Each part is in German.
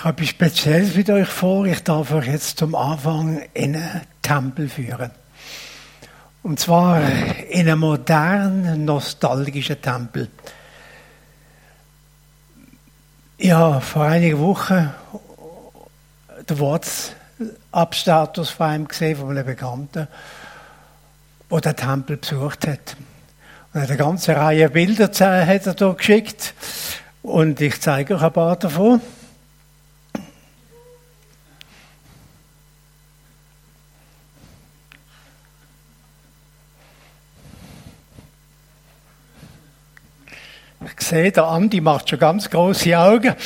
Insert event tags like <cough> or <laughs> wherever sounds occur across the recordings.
Ich habe etwas Spezielles mit euch vor. Ich darf euch jetzt zum Anfang in einen Tempel führen. Und zwar in einen modernen, nostalgischen Tempel. Ich habe vor einigen Wochen den WhatsApp-Status von einem gesehen, von einem Bekannten, der den Tempel besucht hat. Und eine ganze Reihe Bilder hat er geschickt. Und ich zeige euch ein paar davon. Sehe, der Andi macht schon ganz große Augen. <laughs>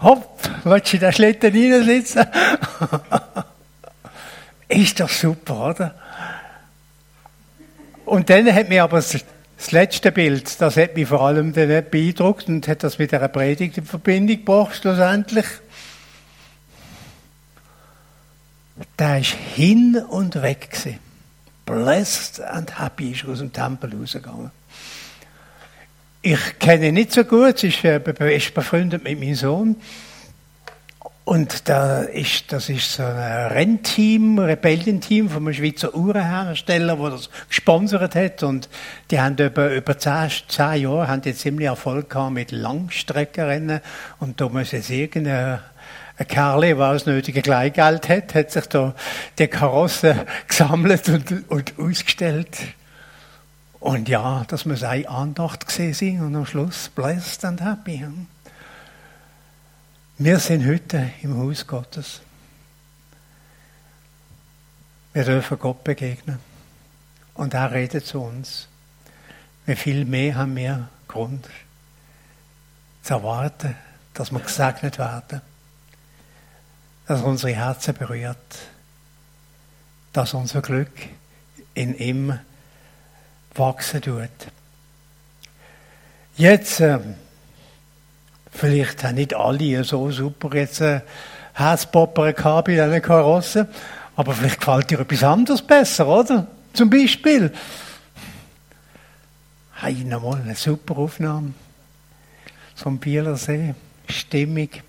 Hopp, willst du in den Schlitten reinsitzen? <laughs> Ist doch super, oder? Und dann hat mir aber das, letzte Bild, das hat mich vor allem dann beeindruckt und hat das mit einer Predigt in Verbindung gebracht, schlussendlich. Der ist hin und weg gewesen blessed and happy ist aus dem Tempel rausgegangen. Ich kenne ihn nicht so gut, ist, äh, ist befreundet mit meinem Sohn. Und da ist, das ist so ein Rennteam, Rebellenteam von einem Schweizer Uhrenhersteller, der das gesponsert hat. Und die haben über, über zehn, zehn Jahre haben die ziemlich Erfolg gehabt mit Langstreckenrennen. Und da muss jetzt irgendeine ein Kerl, der das nötige Kleingeld hat, hat sich da die Karosse <laughs> gesammelt und, und ausgestellt. Und ja, das muss eine Andacht gesehen sein und am Schluss blessed and happy. Wir sind heute im Haus Gottes. Wir dürfen Gott begegnen. Und er redet zu uns. Wie viel mehr haben wir Grund zu erwarten, dass wir gesegnet werden dass er unsere Herzen berührt, dass unser Glück in ihm wachsen tut. Jetzt, äh, vielleicht haben nicht alle so super jetzt äh, Herzpopper gehabt bei diesen Karossen, aber vielleicht gefällt dir etwas anderes besser, oder? Zum Beispiel, hey, nochmal eine super Aufnahme vom Bielersee, stimmig.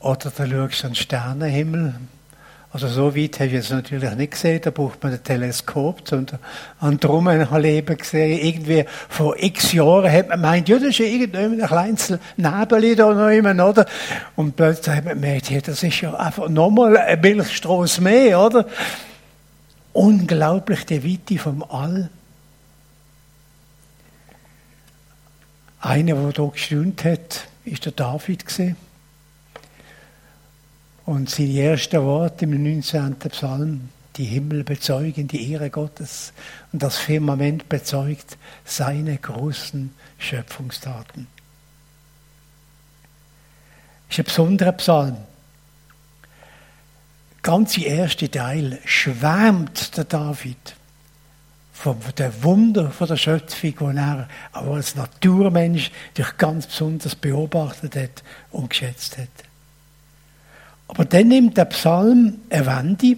Oder da schaust du an den Sternenhimmel. Also so weit habe ich es natürlich nicht gesehen. Da braucht man ein Teleskop, um an Drummen leben gesehen. Irgendwie vor x Jahren hat man gemeint, ja, das ist irgendein kleines Nebel da noch immer, oder? Und plötzlich hat man gemerkt, ja, das ist ja einfach nochmal ein Milchstraße mehr, oder? Unglaublich die Weite vom All. Einer, der hier gestaunt hat, ist der David gesehen. Und seine ersten Worte im 19. Psalm, die Himmel bezeugen die Ehre Gottes und das Firmament bezeugt seine großen Schöpfungstaten. Das ist ein besonderer Psalm. Der erste Teil schwärmt der David von der Wunder von der Schöpfung, die er aber als Naturmensch durch ganz besonders beobachtet hat und geschätzt hat. Aber dann nimmt der Psalm eine Wende.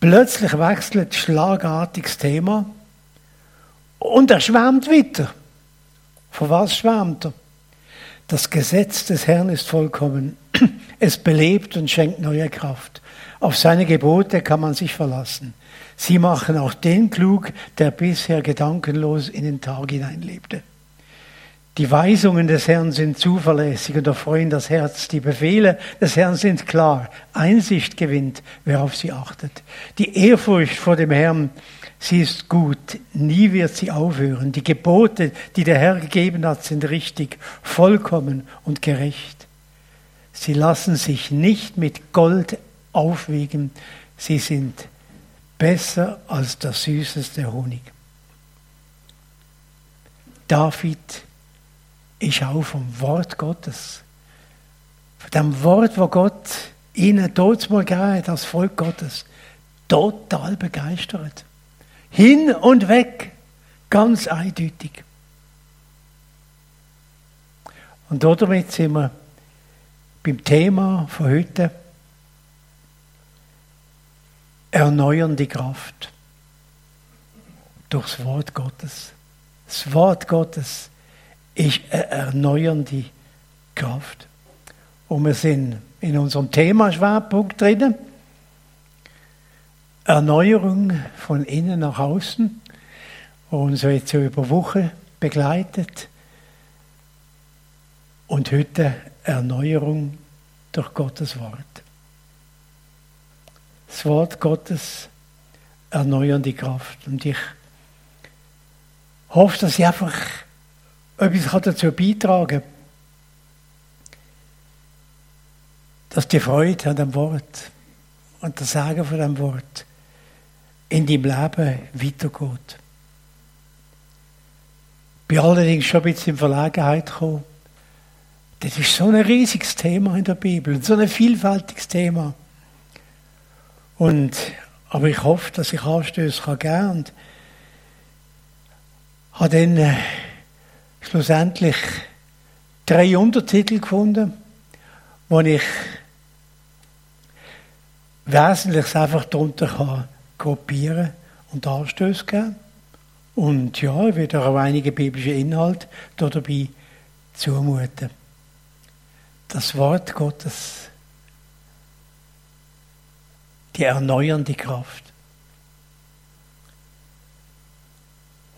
Plötzlich wechselt schlagartiges Thema und er schwärmt weiter. Von was schwärmt er? Das Gesetz des Herrn ist vollkommen. <clears throat> Es belebt und schenkt neue Kraft. Auf seine Gebote kann man sich verlassen. Sie machen auch den klug, der bisher gedankenlos in den Tag hineinlebte. Die Weisungen des Herrn sind zuverlässig und erfreuen das Herz. Die Befehle des Herrn sind klar. Einsicht gewinnt, wer auf sie achtet. Die Ehrfurcht vor dem Herrn, sie ist gut. Nie wird sie aufhören. Die Gebote, die der Herr gegeben hat, sind richtig, vollkommen und gerecht. Sie lassen sich nicht mit Gold aufwiegen. Sie sind besser als der süßeste Honig. David ist auch vom Wort Gottes. Von dem Wort, wo Gott ihnen dort mal gegeben hat, als Volk Gottes, total begeistert. Hin und weg, ganz eindeutig. Und damit sind wir beim Thema von heute erneuernde Kraft. Durchs Wort Gottes. Das Wort Gottes ist eine erneuernde Kraft. Und wir sind in unserem Thema-Schwerpunkt drinnen. Erneuerung von innen nach außen, wo uns jetzt über Wochen begleitet. Und heute Erneuerung durch Gottes Wort. Das Wort Gottes erneuernde Kraft. Und ich hoffe, dass ich einfach etwas dazu beitragen kann, dass die Freude an dem Wort und das Sagen von dem Wort in deinem Leben weitergeht. Ich bin allerdings schon ein bisschen in Verlegenheit gekommen. Das ist so ein riesiges Thema in der Bibel, so ein vielfältiges Thema. Und, aber ich hoffe, dass ich Anstöße kann geben und habe dann äh, schlussendlich drei Untertitel gefunden, wo ich Wesentliches einfach darunter kann gruppieren und Anstöße geben. Und ja, ich werde auch einige biblische Inhalte dabei zumuten. Das Wort Gottes, die erneuernde Kraft.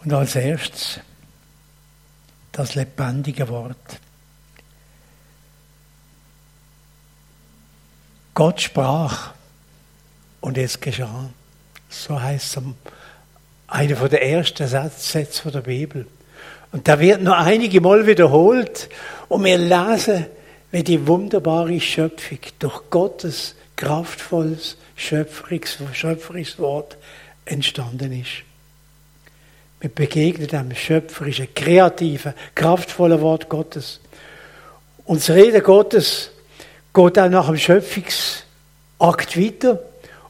Und als erstes das lebendige Wort. Gott sprach und es geschah. So heißt es einer der ersten Sätze der Bibel. Und da wird nur einige Mal wiederholt und wir lesen, wie die wunderbare Schöpfung durch Gottes kraftvolles, schöpferisches Wort entstanden ist. Wir begegnen dem schöpferischen, kreativen, kraftvollen Wort Gottes. Und das Reden Gottes geht auch nach dem Schöpfungsakt weiter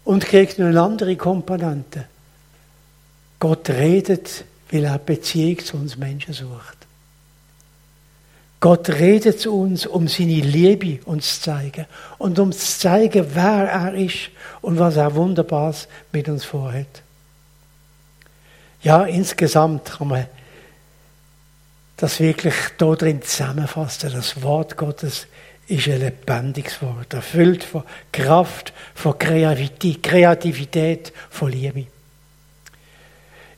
und kriegt noch eine andere Komponente. Gott redet, weil er Beziehung zu uns Menschen sucht. Gott redet zu uns, um seine Liebe uns zu zeigen und um zu zeigen, wer er ist und was er Wunderbares mit uns vorhat. Ja, insgesamt kann man das wirklich da drin zusammenfassen. Das Wort Gottes ist ein lebendiges Wort, erfüllt von Kraft, von Kreativität, von Liebe.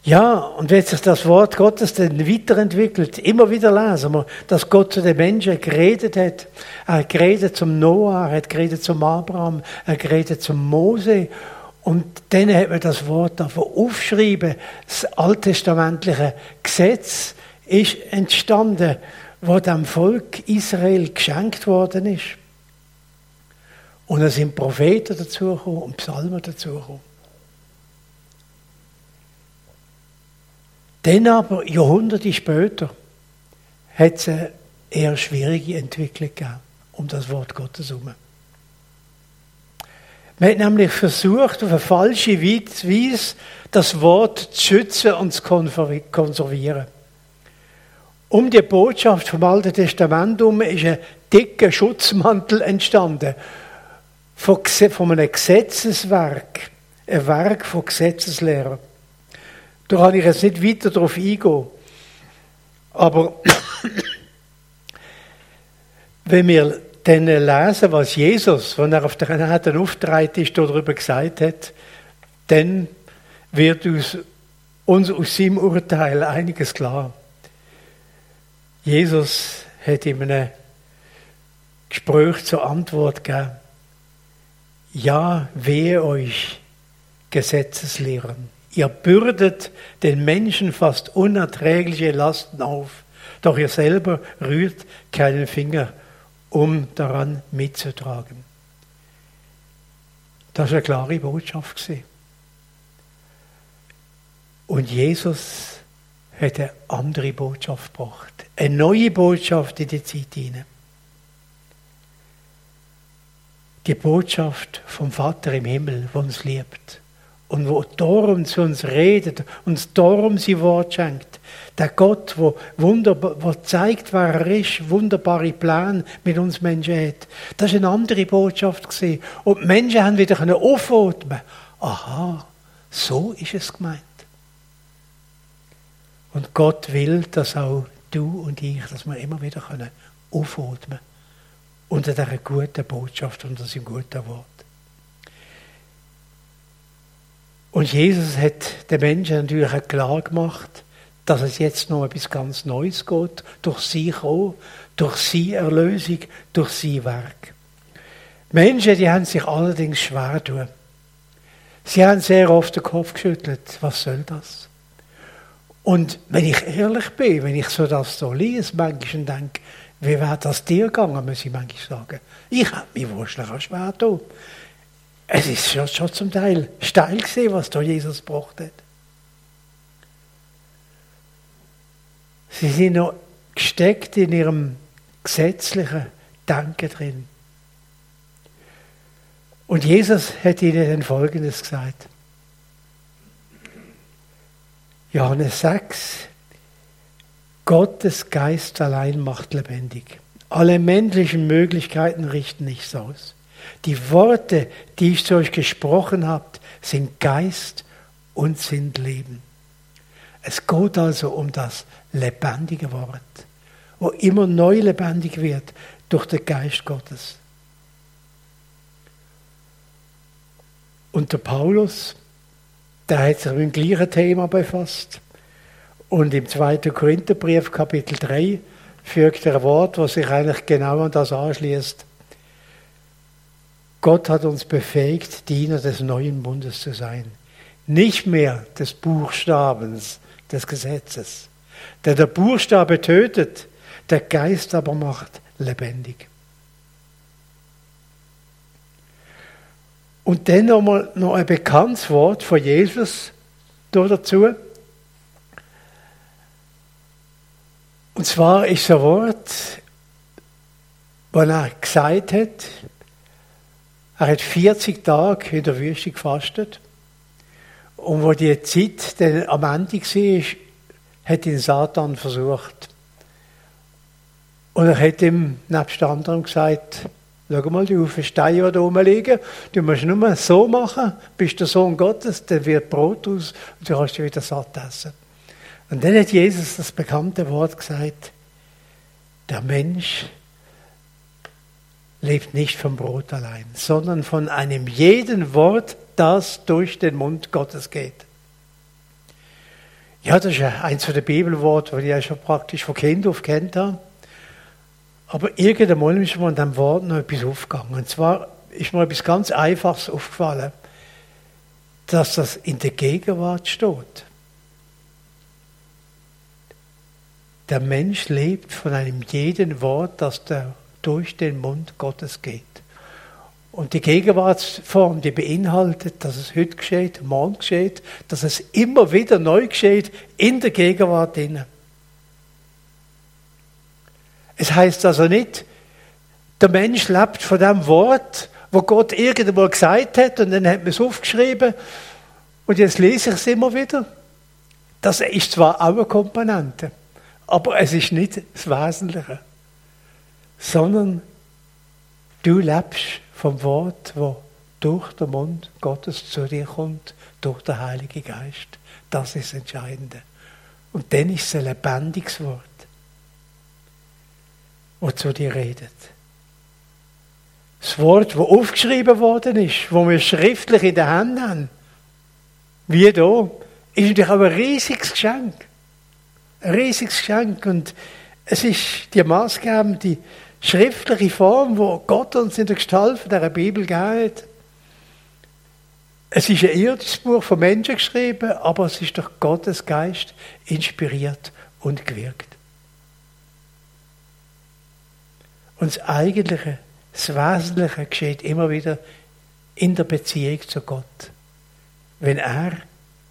Ja, und wenn sich das Wort Gottes dann weiterentwickelt, immer wieder lesen wir, dass Gott zu den Menschen geredet hat. Er hat geredet zum Noah, er hat geredet zum Abraham, er hat geredet zum Mose. Und dann hat man das Wort davon aufschreiben. Das alttestamentliche Gesetz ist entstanden wo dem Volk Israel geschenkt worden ist. Und es sind Propheten dazugekommen und Psalmen dazugekommen. Dann aber, Jahrhunderte später, hat es eine eher schwierige Entwicklung gegeben um das Wort Gottes herum. Man hat nämlich versucht, auf eine falsche Weise das Wort zu schützen und zu konservieren. Um die Botschaft vom Alten Testament herum ist ein dicker Schutzmantel entstanden. Von, einem Gesetzeswerk. Ein Werk von Gesetzeslehrern. Da kann ich jetzt nicht weiter darauf eingehen. Aber <coughs> wenn wir dann lesen, was Jesus, wenn er auf der Erde auftreten ist, darüber gesagt hat, dann wird uns, uns aus seinem Urteil einiges klar. Jesus hat ihm ein Gespräch zur Antwort gegeben. Ja, wehe euch, Gesetzeslehren. Ihr bürdet den Menschen fast unerträgliche Lasten auf, doch ihr selber rührt keinen Finger, um daran mitzutragen. Das war eine klare Botschaft. Und Jesus hat eine andere Botschaft gebracht. Eine neue Botschaft in die Zeit hinein. Die Botschaft vom Vater im Himmel, der uns liebt. Und wo darum zu uns redet, uns darum sein Wort schenkt. Der Gott, der wunderbar, wo zeigt, wer er ist, wunderbare Pläne mit uns Menschen hat. Das war eine andere Botschaft. Und die Menschen haben wieder aufatmen Aha, so ist es gemeint. Und Gott will, dass auch du und ich, dass wir immer wieder können aufatmen unter dieser guten Botschaft, unter diesem guten Wort. Und Jesus hat den Menschen natürlich auch klar gemacht, dass es jetzt noch etwas ganz Neues geht, durch sie auch, durch sie Erlösung, durch sie Werk. Menschen, die haben sich allerdings schwer tun. Sie haben sehr oft den Kopf geschüttelt. Was soll das? Und wenn ich ehrlich bin, wenn ich so das so lese, manchmal denke, wie wäre das dir gegangen, muss ich manchmal sagen. Ich habe mich wahrscheinlich auch schwer getan. Es ist schon, schon zum Teil steil gesehen, was da Jesus gebracht hat. Sie sind noch gesteckt in ihrem gesetzlichen Denken drin. Und Jesus hat ihnen Folgendes gesagt. Johannes 6, Gottes Geist allein macht lebendig. Alle menschlichen Möglichkeiten richten nichts aus. Die Worte, die ich zu euch gesprochen habe, sind Geist und sind Leben. Es geht also um das lebendige Wort, wo immer neu lebendig wird durch den Geist Gottes. Und der Paulus, der hat sich mit dem gleichen Thema befasst. Und im 2. Korintherbrief, Kapitel 3, fügt er ein Wort, was sich eigentlich genau an das anschließt. Gott hat uns befähigt, Diener des neuen Bundes zu sein. Nicht mehr des Buchstabens des Gesetzes. Denn der Buchstabe tötet, der Geist aber macht lebendig. Und dann nochmal noch ein bekanntes Wort von Jesus dazu. Und zwar ist ein Wort, das er gesagt hat, er hat 40 Tage in der Wüste gefastet. Und wo die Zeit dann am Ende war, hat ihn Satan versucht. Und er hat ihm nebst anderen gesagt, Schau mal, du auf den Stein, der da rumliegen. Du musst nur so machen, bist der Sohn Gottes, dann wird Brot aus und du dich wieder satt essen. Und dann hat Jesus das bekannte Wort gesagt, der Mensch lebt nicht vom Brot allein, sondern von einem jeden Wort, das durch den Mund Gottes geht. Ja, das ist ja eins von den Bibelworten, die ich schon praktisch von Kind auf kennt habe. Aber irgendwann ist mir an diesem Wort noch etwas aufgegangen. Und zwar ist mir etwas ganz Einfaches aufgefallen, dass das in der Gegenwart steht. Der Mensch lebt von einem jeden Wort, das der durch den Mund Gottes geht. Und die Gegenwartsform, die beinhaltet, dass es heute geschieht, morgen geschieht, dass es immer wieder neu geschieht in der Gegenwart innen. Es heißt also nicht, der Mensch lebt von dem Wort, wo Gott irgendwann gesagt hat und dann hat man es aufgeschrieben und jetzt lese ich es immer wieder. Das ist zwar auch eine Komponente, aber es ist nicht das Wesentliche, sondern du lebst vom Wort, wo durch den Mund Gottes zu dir kommt, durch den Heiligen Geist. Das ist das Entscheidende. Und dann ist es ein lebendiges Wort wo zu dir redet. Das Wort, das aufgeschrieben worden ist, wo wir schriftlich in der Hand haben, wie da, ist natürlich auch ein riesiges Geschenk. Ein riesiges Geschenk. Und es ist die maßgebende schriftliche Form, wo Gott uns in der Gestalt von dieser Bibel gegeben Es ist ein irdisches Buch von Menschen geschrieben, aber es ist durch Gottes Geist inspiriert und gewirkt. Und das Eigentliche, das Wesentliche geschieht immer wieder in der Beziehung zu Gott. Wenn er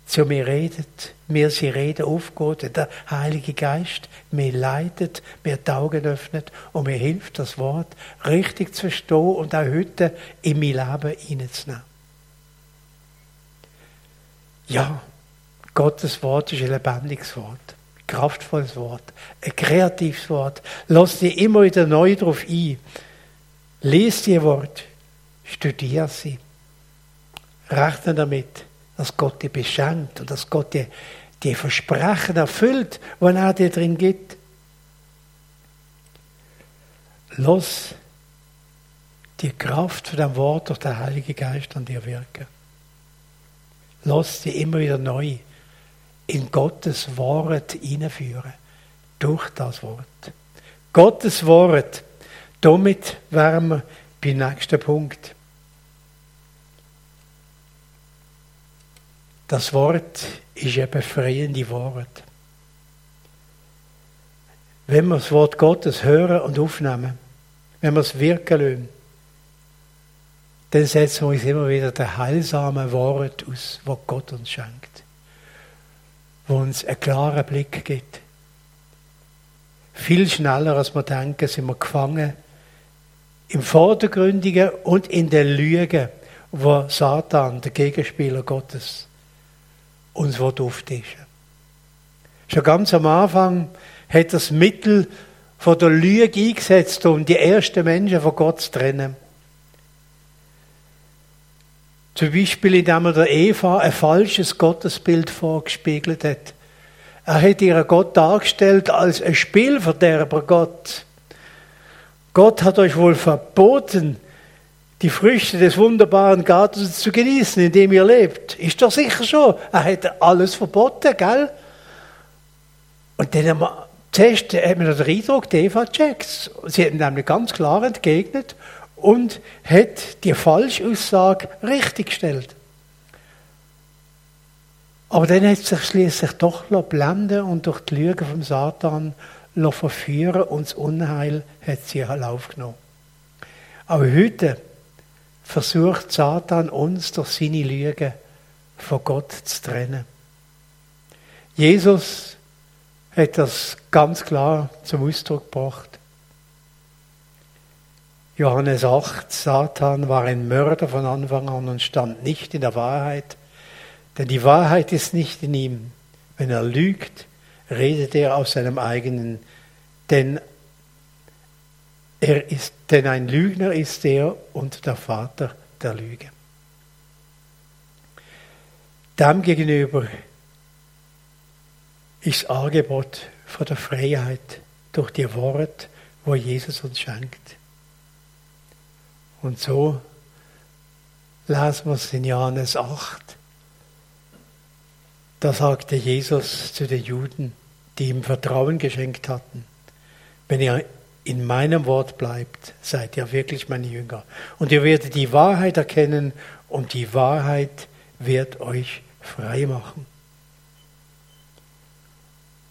zu mir redet, mir sie Rede aufgeht, der Heilige Geist mir leitet, mir die Augen öffnet und mir hilft, das Wort richtig zu verstehen und auch heute in mein Leben hineinzunehmen. Ja, Gottes Wort ist ein lebendiges Wort kraftvolles Wort, ein kreatives Wort. Lass dich immer wieder neu darauf ein. Lies die Wort, studier sie. Rechne damit, dass Gott dich beschenkt und dass Gott dir die Versprechen erfüllt, die er dir drin gibt. Los die Kraft von dem Wort durch den Heiligen Geist an dir wirken. Lass sie immer wieder neu in Gottes Wort hineinführen. Durch das Wort. Gottes Wort. Damit wären wir beim nächsten Punkt. Das Wort ist ein befreiendes Wort. Wenn wir das Wort Gottes hören und aufnehmen, wenn wir es wirken lassen, dann setzen wir uns immer wieder der heilsame Wort aus, was Gott uns schenkt. Wo uns einen klaren Blick gibt. Viel schneller, als wir denken, sind wir gefangen im Vordergründigen und in der Lüge, wo Satan, der Gegenspieler Gottes, uns auftischen Schon ganz am Anfang hat das Mittel von der Lüge eingesetzt, um die ersten Menschen von Gott zu trennen. Zum Beispiel, indem er der Eva ein falsches Gottesbild vorgespiegelt hat. Er hat ihren Gott dargestellt als ein Spielverderber Gott. Gott hat euch wohl verboten, die Früchte des wunderbaren Gartens zu genießen, in dem ihr lebt. Ist doch sicher schon. Er hat alles verboten, gell? Und dann haben zuerst hat man den Eindruck, die Eva checkt Sie hat nämlich ganz klar entgegnet und hat die Falschaussage richtiggestellt. Aber dann hat sich schließlich doch blenden und durch die Lüge vom Satan verführen und das Unheil hat sie Lauf genommen. Aber heute versucht Satan uns durch seine Lüge von Gott zu trennen. Jesus hat das ganz klar zum Ausdruck gebracht. Johannes 8, Satan war ein Mörder von Anfang an und stand nicht in der Wahrheit, denn die Wahrheit ist nicht in ihm. Wenn er lügt, redet er aus seinem eigenen, denn er ist, denn ein Lügner ist er und der Vater der Lüge. Dem gegenüber ist das Angebot von der Freiheit durch die Wort, wo Jesus uns schenkt. Und so lesen wir es in Johannes 8. Da sagte Jesus zu den Juden, die ihm Vertrauen geschenkt hatten, wenn ihr in meinem Wort bleibt, seid ihr wirklich meine Jünger. Und ihr werdet die Wahrheit erkennen und die Wahrheit wird euch frei machen.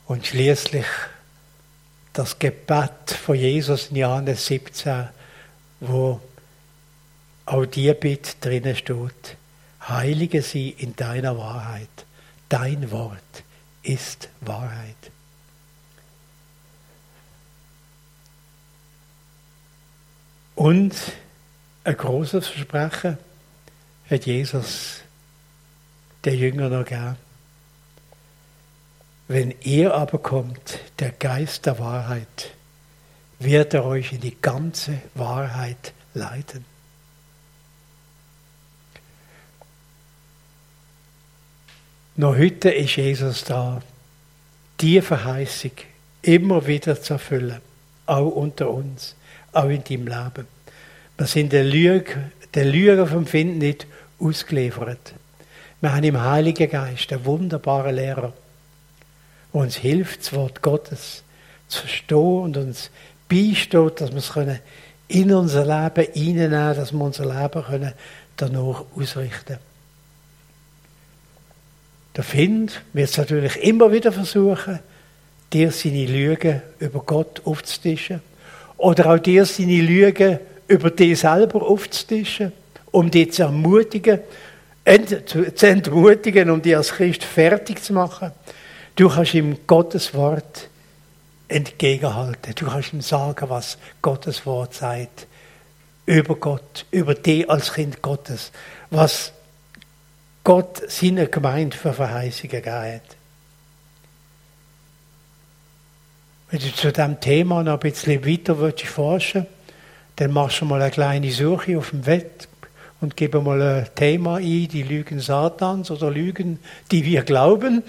Und schließlich das Gebet von Jesus in Johannes 17, wo auch die Bitte drinnen steht, heilige sie in deiner Wahrheit. Dein Wort ist Wahrheit. Und ein großes Versprechen hat Jesus der Jünger noch gegeben. Wenn ihr aber kommt, der Geist der Wahrheit, wird er euch in die ganze Wahrheit leiten. Noch heute ist Jesus da, die Verheißung immer wieder zu erfüllen, auch unter uns, auch in deinem Leben. Wir sind der Lüge, der Lüge vom Find nicht ausgeliefert. Wir haben im Heiligen Geist einen wunderbaren Lehrer, der uns hilft, das Wort Gottes zu verstehen und uns beisteht, dass wir es in unser Leben hineinnehmen dass wir unser Leben danach ausrichten können. Der Find wird es natürlich immer wieder versuchen, dir seine Lügen über Gott aufzutischen. Oder auch dir seine Lügen über dich selber aufzutischen, um dich zu ermutigen, zu entmutigen, um dich als Christ fertig zu machen. Du kannst ihm Gottes Wort entgegenhalten. Du kannst ihm sagen, was Gottes Wort sagt. Über Gott, über dich als Kind Gottes. Was Gott seiner Gemeinde für Verheißungen gegeben hat. Wenn du zu diesem Thema noch ein bisschen weiter willst forschen dann machst du mal eine kleine Suche auf dem Web und gib mal ein Thema ein, die Lügen Satans oder Lügen, die wir glauben.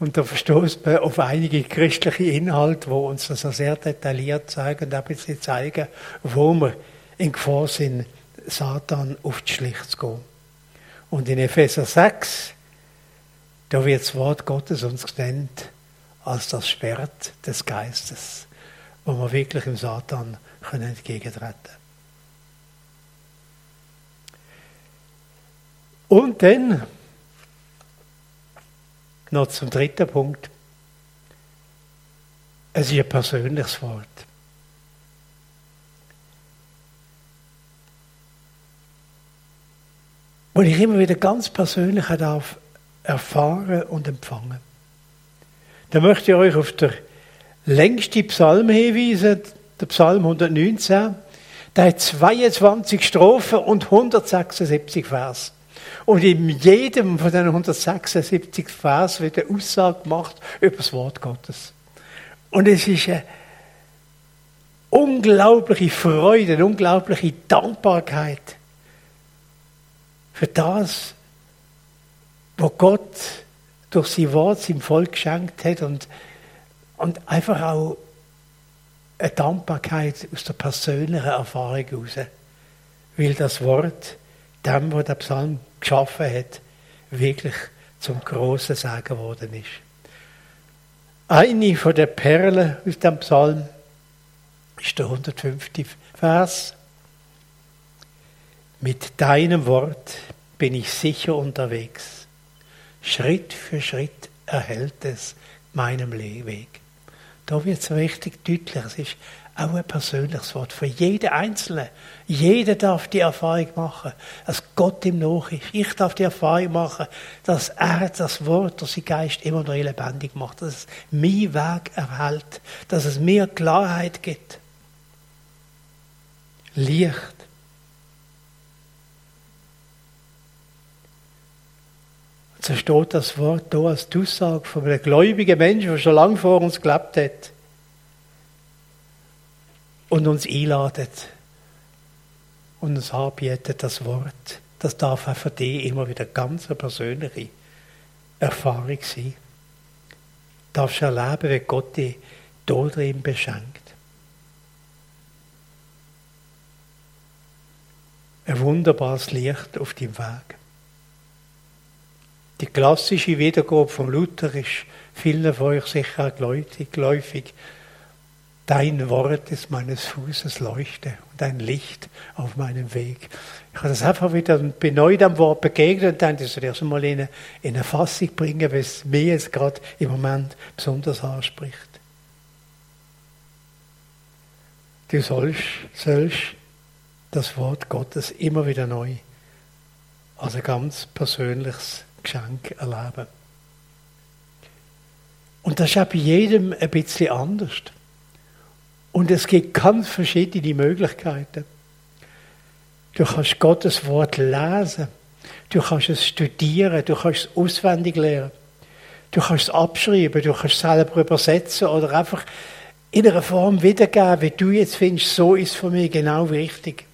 Und da verstoßt man auf einige christliche Inhalte, wo uns das sehr detailliert zeigen und ein bisschen zeigen, wo wir in Gefahr sind, Satan auf die Schlicht zu gehen. Und in Epheser 6, da wird das Wort Gottes uns genannt als das Schwert des Geistes, wo wir wirklich dem Satan können entgegentreten Und dann noch zum dritten Punkt. Es ist ein persönliches Wort. Wo ich immer wieder ganz persönlich darf erfahren und empfangen. Da möchte ich euch auf der längste Psalm hinweisen, der Psalm 119. Der hat 22 Strophen und 176 Vers. Und in jedem von den 176 Vers wird eine Aussage gemacht über das Wort Gottes. Und es ist eine unglaubliche Freude, eine unglaubliche Dankbarkeit für das, was Gott durch sein Wort seinem Volk geschenkt hat und, und einfach auch eine Dankbarkeit aus der persönlichen Erfahrung heraus. Weil das Wort, dem, was der Psalm geschaffen hat, wirklich zum großen Sagen geworden ist. Eine von den Perlen aus dem Psalm ist der 105. Vers. Mit deinem Wort bin ich sicher unterwegs. Schritt für Schritt erhält es meinem Weg. Da wird es richtig deutlich. Es ist auch ein persönliches Wort für jeden Einzelnen. Jeder darf die Erfahrung machen, dass Gott ihm nach ist. Ich darf die Erfahrung machen, dass er das Wort durch sein Geist immer neu lebendig macht, dass es mein Weg erhält, dass es mir Klarheit gibt. Licht. So steht das Wort da als Aussage von einem gläubigen Menschen, der schon lange vor uns gelebt hat und uns einladet und uns anbietet das Wort. Das darf auch für dich immer wieder ganz eine persönliche Erfahrung sein. Du darfst erleben, wie Gott dich dort drin beschenkt. Ein wunderbares Licht auf dem Weg. Die klassische Wiedergabe vom Luther ist vielen von euch sicher geläufig. Dein Wort ist meines Fußes Leuchte und ein Licht auf meinem Weg. Ich habe das einfach wieder bin neu dem Wort begegnet und dann das erst einmal in eine, in eine Fassung bringen, weil es mir jetzt gerade im Moment besonders anspricht. Du sollst, sollst das Wort Gottes immer wieder neu als ein ganz persönliches Geschenk erleben. Und das ist auch bei jedem ein bisschen anders. Und es gibt ganz verschiedene Möglichkeiten. Du kannst Gottes Wort lesen. Du kannst es studieren. Du kannst es auswendig lernen. Du kannst es abschreiben. Du kannst es selber übersetzen oder einfach in einer Form wiedergeben, wie du jetzt findest, so ist für mich genau wichtig.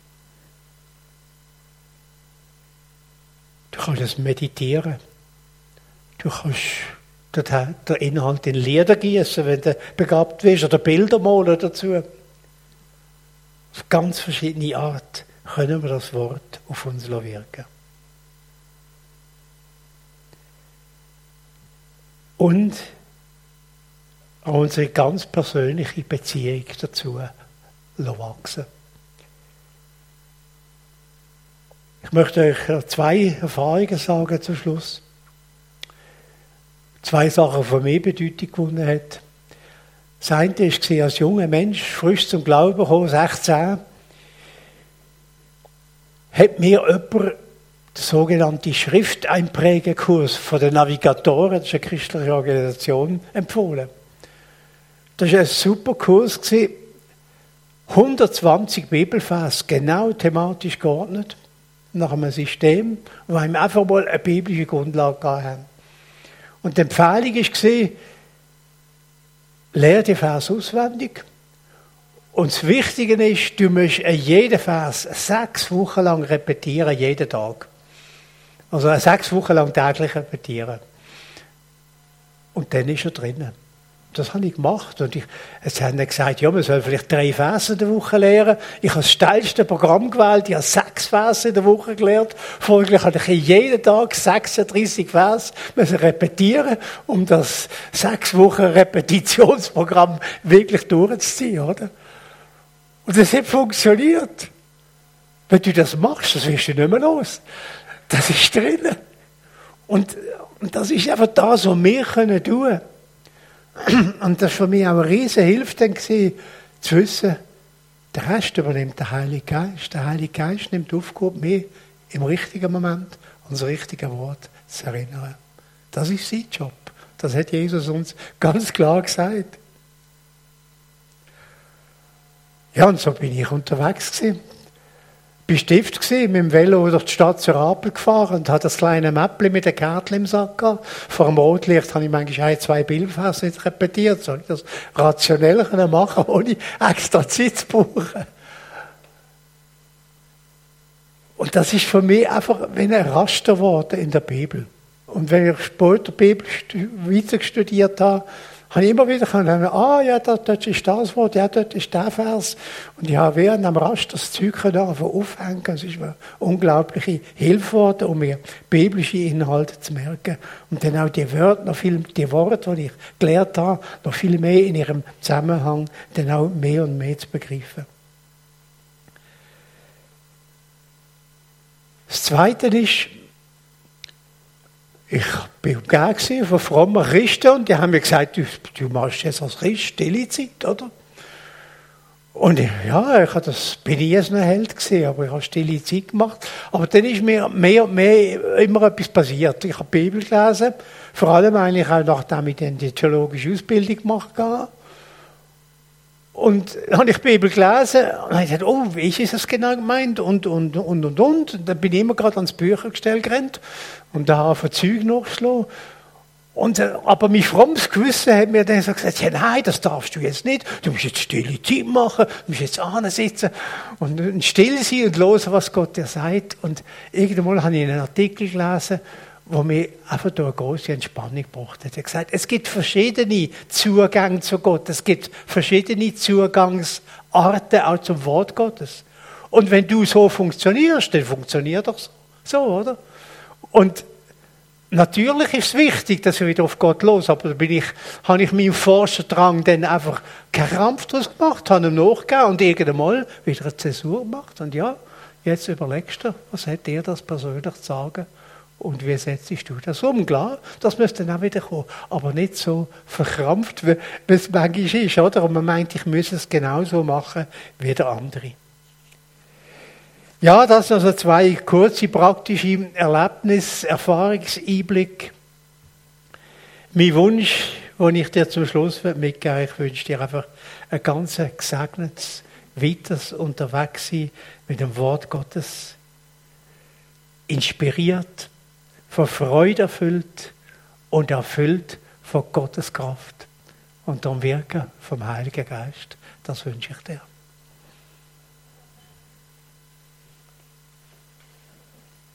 Du kannst es meditieren. Du kannst den Inhalt in Lieder gießen, wenn du begabt bist, oder Bilder malen dazu. Auf ganz verschiedene Art können wir das Wort auf uns wirken. Und auch unsere ganz persönliche Beziehung dazu wachsen. Ich möchte euch zwei Erfahrungen sagen zum Schluss. Zwei Sachen von mir Bedeutung gewonnen hat. Das eine war als junger Mensch, frisch zum Glauben gekommen, 16, hat mir jemand den sogenannten Schrifteinprägekurs von den Navigatoren, das ist eine christliche Organisation, empfohlen. Das war ein super Kurs. 120 Bibelfers, genau thematisch geordnet nach einem System, wo wir einfach mal eine biblische Grundlage haben. Und die Empfehlung war, lerne die Vers auswendig. Und das Wichtige ist, du musst jeden Vers sechs Wochen lang repetieren, jeden Tag. Also sechs Wochen lang täglich repetieren. Und dann ist er drinnen. Das habe ich gemacht. Und ich, jetzt haben gesagt, ja, man soll vielleicht drei Verse in der Woche lernen. Ich habe das steilste Programm gewählt. Ich habe sechs Verse in der Woche gelernt. Folglich hatte ich jeden Tag 36 Vers müssen repetieren, um das sechs Wochen Repetitionsprogramm wirklich durchzuziehen, oder? Und das hat funktioniert. Wenn du das machst, das wirst du nicht mehr los. Das ist drinnen. Und, und das ist einfach das, was wir tun können. <clears throat> Und das war für mich auch eine riesige Hilfe dann gewesen, zu wissen, der Rest übernimmt der Heilige Geist. Der Heilige Geist nimmt Aufgabe, mich im richtigen Moment an das richtige Wort zu erinnern. Das ist sein Job. Das hat Jesus uns ganz klar gesagt. Ja, und so bin ich unterwegs gewesen bin Stift gewesen, mit dem Velo durch die Stadt zur Apel gefahren und hatte das kleine Mäppli mit der Kärtchen im Sack gehabt. Vor dem Rotlicht habe ich manchmal ein, zwei Bildverse nicht repetiert. Soll ich das rationell machen, ohne extra Zeit zu brauchen? Und das ist für mich einfach wie ein Raster geworden in der Bibel. Und wenn ich später Bibel weiter studiert habe, habe ich immer wieder können, ah, ja, dort, dort ist das Wort, ja, dort ist der Vers. Und ich habe während am Rast das Zeug aufhängen Es ist mir unglaubliche Hilfe geworden, um mir biblische Inhalte zu merken. Und dann auch die Wörter, noch viel, die Worte, die ich gelernt habe, noch viel mehr in ihrem Zusammenhang, dann auch mehr und mehr zu begreifen. Das Zweite ist, ich bin umgeben von frommen Christen und die haben mir gesagt, du, du machst jetzt als Christ stille Zeit, oder? Und ich, ja, ich das, bin nie so ein Held gewesen, aber ich habe stille Zeit gemacht. Aber dann ist mir mehr und mehr immer etwas passiert. Ich habe Bibel gelesen, vor allem eigentlich auch nachdem ich dann die theologische Ausbildung gemacht habe. Und dann habe ich die Bibel gelesen und habe gesagt, oh, wie ist das genau gemeint? Und, und, und, und, und. Und dann bin ich immer gerade ans Büchergestell gerannt und da habe ich Zeug nachgeschlagen. Und, äh, aber mein frommes Gewissen hat mir dann so gesagt, ja, nein, das darfst du jetzt nicht. Du musst jetzt stille Zeit machen, du musst jetzt sitzen und still sein und hören, was Gott dir sagt. Und irgendwann habe ich einen Artikel gelesen, wo mir einfach da eine große Entspannung gebracht hat. Er hat gesagt, es gibt verschiedene Zugänge zu Gott. Es gibt verschiedene Zugangsarten auch zum Wort Gottes. Und wenn du so funktionierst, dann funktioniert doch so, oder? Und natürlich ist es wichtig, dass ich wieder auf Gott los, aber da bin ich, habe ich meinen Forscherdrang dann einfach keinen Krampf gemacht, habe ihm nachgegeben und irgendwann mal wieder eine Zäsur gemacht. Und ja, jetzt überlegst du, was hat dir das persönlich zu sagen? Und wie setzt du das um? Klar, das müsste dann auch wieder kommen. Aber nicht so verkrampft, wie es manchmal ist, oder? Und man meint, ich müsse es genauso machen wie der andere. Ja, das sind also zwei kurze praktische Erlebnisse, Erfahrungseinblick. Mein Wunsch, den ich dir zum Schluss mitgebe, ich wünsche dir einfach ein ganz gesegnetes, weiteres Unterwegssein mit dem Wort Gottes. Inspiriert, von Freude erfüllt und erfüllt von Gottes Kraft und dem Wirken vom Heiligen Geist. Das wünsche ich dir.